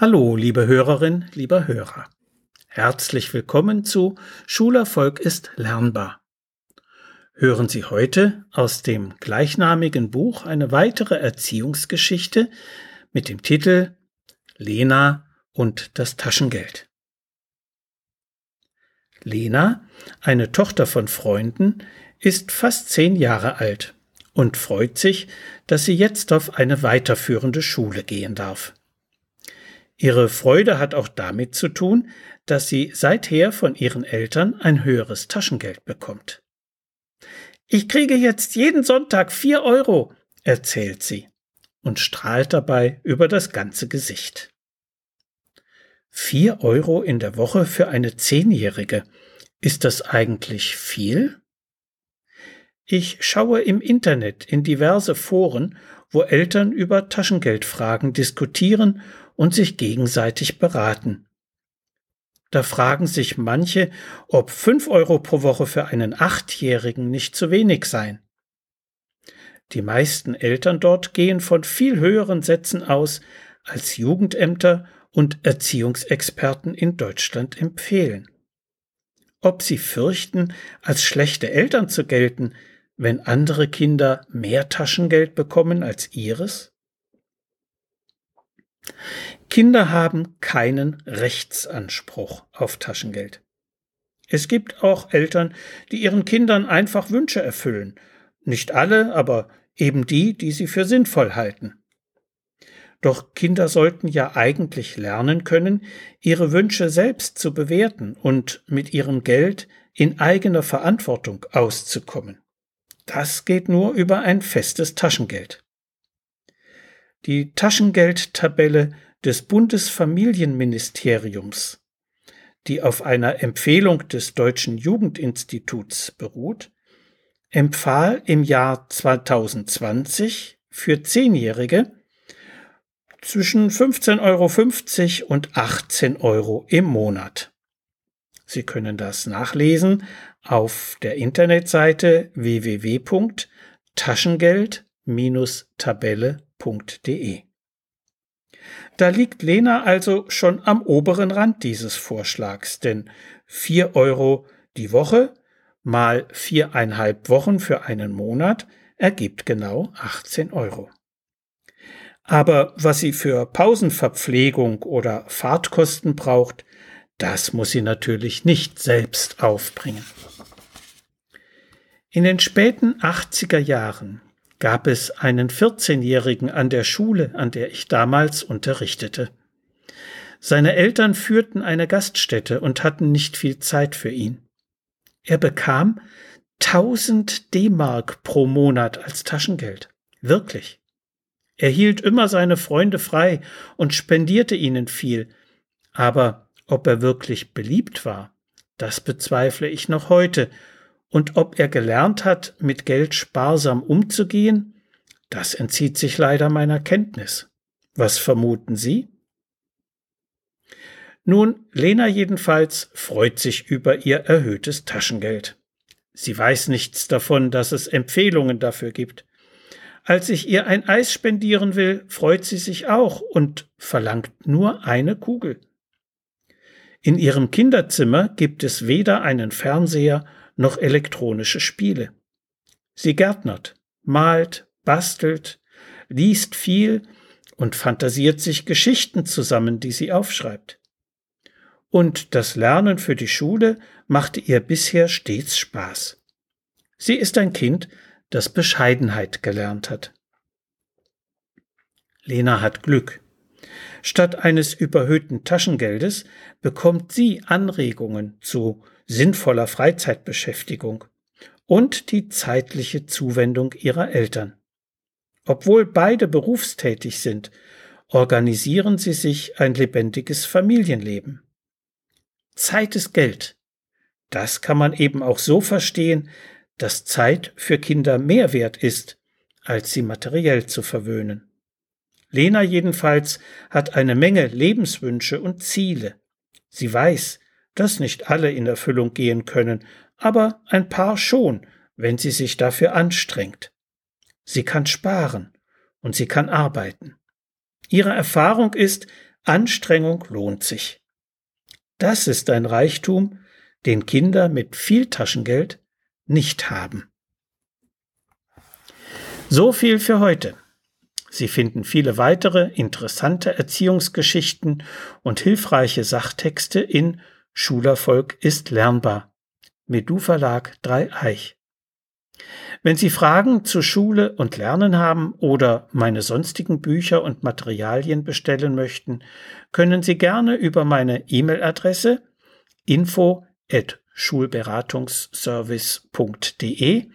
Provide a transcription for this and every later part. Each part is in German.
Hallo, liebe Hörerin, lieber Hörer. Herzlich willkommen zu Schulerfolg ist lernbar. Hören Sie heute aus dem gleichnamigen Buch eine weitere Erziehungsgeschichte mit dem Titel Lena und das Taschengeld. Lena, eine Tochter von Freunden, ist fast zehn Jahre alt und freut sich, dass sie jetzt auf eine weiterführende Schule gehen darf. Ihre Freude hat auch damit zu tun, dass sie seither von ihren Eltern ein höheres Taschengeld bekommt. Ich kriege jetzt jeden Sonntag vier Euro, erzählt sie und strahlt dabei über das ganze Gesicht. Vier Euro in der Woche für eine Zehnjährige. Ist das eigentlich viel? Ich schaue im Internet in diverse Foren, wo Eltern über Taschengeldfragen diskutieren und sich gegenseitig beraten. Da fragen sich manche, ob fünf Euro pro Woche für einen Achtjährigen nicht zu wenig seien. Die meisten Eltern dort gehen von viel höheren Sätzen aus, als Jugendämter und Erziehungsexperten in Deutschland empfehlen. Ob sie fürchten, als schlechte Eltern zu gelten, wenn andere Kinder mehr Taschengeld bekommen als ihres? Kinder haben keinen Rechtsanspruch auf Taschengeld. Es gibt auch Eltern, die ihren Kindern einfach Wünsche erfüllen. Nicht alle, aber eben die, die sie für sinnvoll halten. Doch Kinder sollten ja eigentlich lernen können, ihre Wünsche selbst zu bewerten und mit ihrem Geld in eigener Verantwortung auszukommen. Das geht nur über ein festes Taschengeld. Die Taschengeldtabelle des Bundesfamilienministeriums, die auf einer Empfehlung des Deutschen Jugendinstituts beruht, empfahl im Jahr 2020 für Zehnjährige zwischen 15,50 Euro und 18 Euro im Monat. Sie können das nachlesen auf der Internetseite www.taschengeld-tabelle.de. Da liegt Lena also schon am oberen Rand dieses Vorschlags, denn 4 Euro die Woche mal viereinhalb Wochen für einen Monat ergibt genau 18 Euro. Aber was sie für Pausenverpflegung oder Fahrtkosten braucht, das muss sie natürlich nicht selbst aufbringen. In den späten 80er Jahren gab es einen 14-Jährigen an der Schule, an der ich damals unterrichtete. Seine Eltern führten eine Gaststätte und hatten nicht viel Zeit für ihn. Er bekam 1000 D-Mark pro Monat als Taschengeld. Wirklich. Er hielt immer seine Freunde frei und spendierte ihnen viel. Aber ob er wirklich beliebt war, das bezweifle ich noch heute. Und ob er gelernt hat, mit Geld sparsam umzugehen, das entzieht sich leider meiner Kenntnis. Was vermuten Sie? Nun, Lena jedenfalls freut sich über ihr erhöhtes Taschengeld. Sie weiß nichts davon, dass es Empfehlungen dafür gibt. Als ich ihr ein Eis spendieren will, freut sie sich auch und verlangt nur eine Kugel. In ihrem Kinderzimmer gibt es weder einen Fernseher noch elektronische Spiele. Sie gärtnert, malt, bastelt, liest viel und fantasiert sich Geschichten zusammen, die sie aufschreibt. Und das Lernen für die Schule machte ihr bisher stets Spaß. Sie ist ein Kind, das Bescheidenheit gelernt hat. Lena hat Glück. Statt eines überhöhten Taschengeldes bekommt sie Anregungen zu sinnvoller Freizeitbeschäftigung und die zeitliche Zuwendung ihrer Eltern. Obwohl beide berufstätig sind, organisieren sie sich ein lebendiges Familienleben. Zeit ist Geld. Das kann man eben auch so verstehen, dass Zeit für Kinder mehr wert ist, als sie materiell zu verwöhnen. Lena jedenfalls hat eine Menge Lebenswünsche und Ziele. Sie weiß, dass nicht alle in Erfüllung gehen können, aber ein paar schon, wenn sie sich dafür anstrengt. Sie kann sparen und sie kann arbeiten. Ihre Erfahrung ist, Anstrengung lohnt sich. Das ist ein Reichtum, den Kinder mit viel Taschengeld nicht haben. So viel für heute. Sie finden viele weitere interessante Erziehungsgeschichten und hilfreiche Sachtexte in Schulerfolg ist lernbar. Medu Verlag 3 Eich. Wenn Sie Fragen zu Schule und Lernen haben oder meine sonstigen Bücher und Materialien bestellen möchten, können Sie gerne über meine E-Mail-Adresse info at schulberatungsservice.de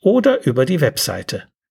oder über die Webseite